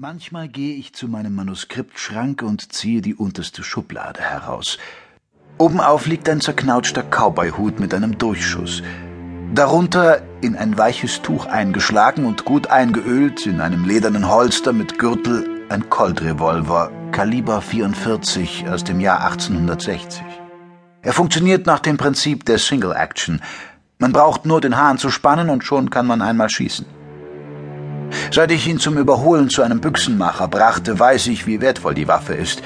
Manchmal gehe ich zu meinem Manuskriptschrank und ziehe die unterste Schublade heraus. Obenauf liegt ein zerknautschter Cowboyhut mit einem Durchschuss. Darunter, in ein weiches Tuch eingeschlagen und gut eingeölt, in einem ledernen Holster mit Gürtel, ein Colt-Revolver, Kaliber 44 aus dem Jahr 1860. Er funktioniert nach dem Prinzip der Single Action. Man braucht nur den Hahn zu spannen und schon kann man einmal schießen. Seit ich ihn zum Überholen zu einem Büchsenmacher brachte, weiß ich, wie wertvoll die Waffe ist.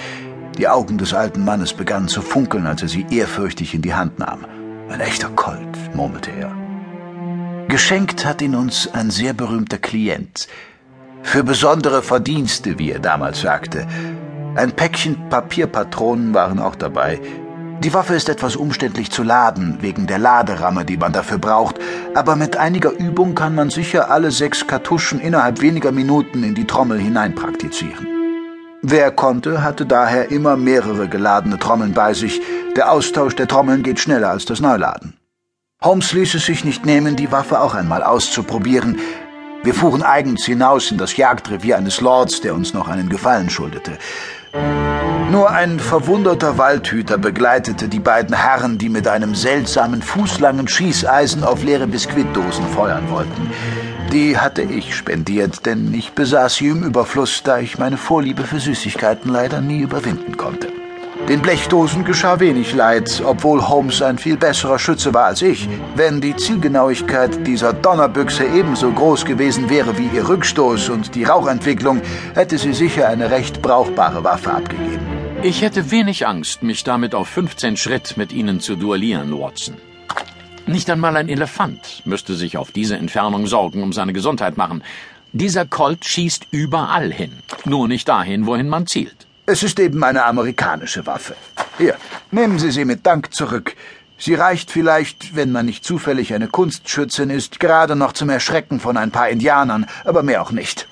Die Augen des alten Mannes begannen zu funkeln, als er sie ehrfürchtig in die Hand nahm. Ein echter Colt, murmelte er. Geschenkt hat ihn uns ein sehr berühmter Klient. Für besondere Verdienste, wie er damals sagte. Ein Päckchen Papierpatronen waren auch dabei. Die Waffe ist etwas umständlich zu laden, wegen der Laderamme, die man dafür braucht, aber mit einiger Übung kann man sicher alle sechs Kartuschen innerhalb weniger Minuten in die Trommel hinein praktizieren. Wer konnte, hatte daher immer mehrere geladene Trommeln bei sich. Der Austausch der Trommeln geht schneller als das Neuladen. Holmes ließ es sich nicht nehmen, die Waffe auch einmal auszuprobieren. Wir fuhren eigens hinaus in das Jagdrevier eines Lords, der uns noch einen Gefallen schuldete. Nur ein verwunderter Waldhüter begleitete die beiden Herren, die mit einem seltsamen fußlangen Schießeisen auf leere Biskuitdosen feuern wollten. Die hatte ich spendiert, denn ich besaß sie im Überfluss, da ich meine Vorliebe für Süßigkeiten leider nie überwinden konnte. Den Blechdosen geschah wenig Leid, obwohl Holmes ein viel besserer Schütze war als ich. Wenn die Zielgenauigkeit dieser Donnerbüchse ebenso groß gewesen wäre wie ihr Rückstoß und die Rauchentwicklung, hätte sie sicher eine recht brauchbare Waffe abgegeben. Ich hätte wenig Angst, mich damit auf 15 Schritt mit Ihnen zu duellieren, Watson. Nicht einmal ein Elefant müsste sich auf diese Entfernung Sorgen um seine Gesundheit machen. Dieser Colt schießt überall hin, nur nicht dahin, wohin man zielt. Es ist eben eine amerikanische Waffe. Hier, nehmen Sie sie mit Dank zurück. Sie reicht vielleicht, wenn man nicht zufällig eine Kunstschützin ist, gerade noch zum Erschrecken von ein paar Indianern, aber mehr auch nicht.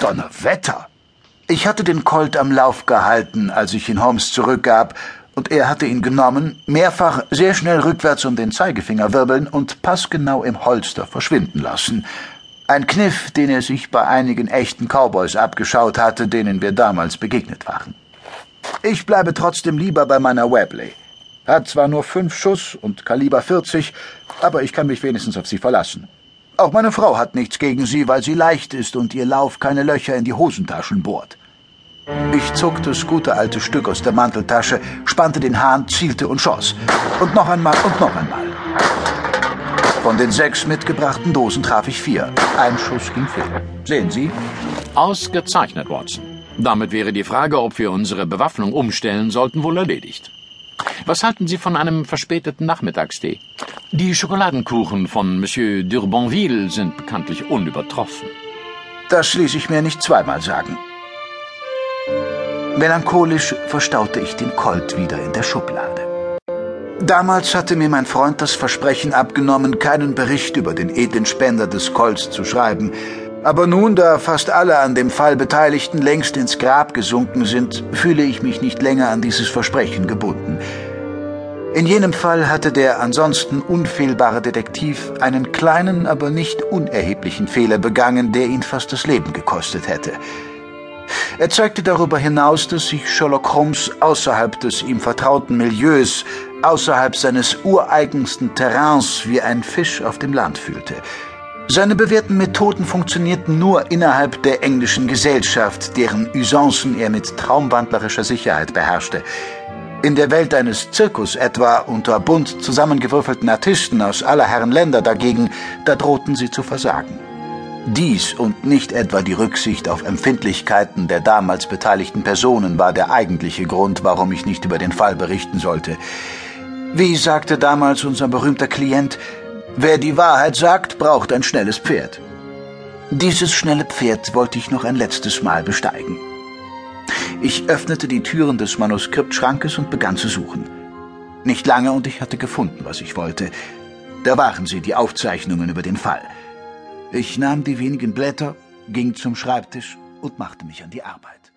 Donnerwetter! Ich hatte den Colt am Lauf gehalten, als ich ihn Holmes zurückgab, und er hatte ihn genommen, mehrfach sehr schnell rückwärts um den Zeigefinger wirbeln und passgenau im Holster verschwinden lassen. Ein Kniff, den er sich bei einigen echten Cowboys abgeschaut hatte, denen wir damals begegnet waren. Ich bleibe trotzdem lieber bei meiner Webley. Hat zwar nur fünf Schuss und Kaliber 40, aber ich kann mich wenigstens auf sie verlassen. Auch meine Frau hat nichts gegen sie, weil sie leicht ist und ihr Lauf keine Löcher in die Hosentaschen bohrt. Ich zog das gute alte Stück aus der Manteltasche, spannte den Hahn, zielte und schoss. Und noch einmal und noch einmal. Von den sechs mitgebrachten Dosen traf ich vier. Ein Schuss ging fehl. Sehen Sie? Ausgezeichnet, Watson. Damit wäre die Frage, ob wir unsere Bewaffnung umstellen sollten, wohl erledigt. Was halten Sie von einem verspäteten Nachmittagstee? Die Schokoladenkuchen von Monsieur d'Urbanville sind bekanntlich unübertroffen. Das ließ ich mir nicht zweimal sagen. Melancholisch verstaute ich den Colt wieder in der Schublade. Damals hatte mir mein Freund das Versprechen abgenommen, keinen Bericht über den edlen Spender des Colts zu schreiben. Aber nun, da fast alle an dem Fall Beteiligten längst ins Grab gesunken sind, fühle ich mich nicht länger an dieses Versprechen gebunden. In jenem Fall hatte der ansonsten unfehlbare Detektiv einen kleinen, aber nicht unerheblichen Fehler begangen, der ihn fast das Leben gekostet hätte. Er zeigte darüber hinaus, dass sich Sherlock Holmes außerhalb des ihm vertrauten Milieus außerhalb seines ureigensten Terrains wie ein Fisch auf dem Land fühlte. Seine bewährten Methoden funktionierten nur innerhalb der englischen Gesellschaft, deren Usancen er mit traumwandlerischer Sicherheit beherrschte. In der Welt eines Zirkus etwa unter bunt zusammengewürfelten Artisten aus aller Herren Länder dagegen, da drohten sie zu versagen. Dies und nicht etwa die Rücksicht auf Empfindlichkeiten der damals beteiligten Personen war der eigentliche Grund, warum ich nicht über den Fall berichten sollte. Wie sagte damals unser berühmter Klient, wer die Wahrheit sagt, braucht ein schnelles Pferd. Dieses schnelle Pferd wollte ich noch ein letztes Mal besteigen. Ich öffnete die Türen des Manuskriptschrankes und begann zu suchen. Nicht lange und ich hatte gefunden, was ich wollte. Da waren sie, die Aufzeichnungen über den Fall. Ich nahm die wenigen Blätter, ging zum Schreibtisch und machte mich an die Arbeit.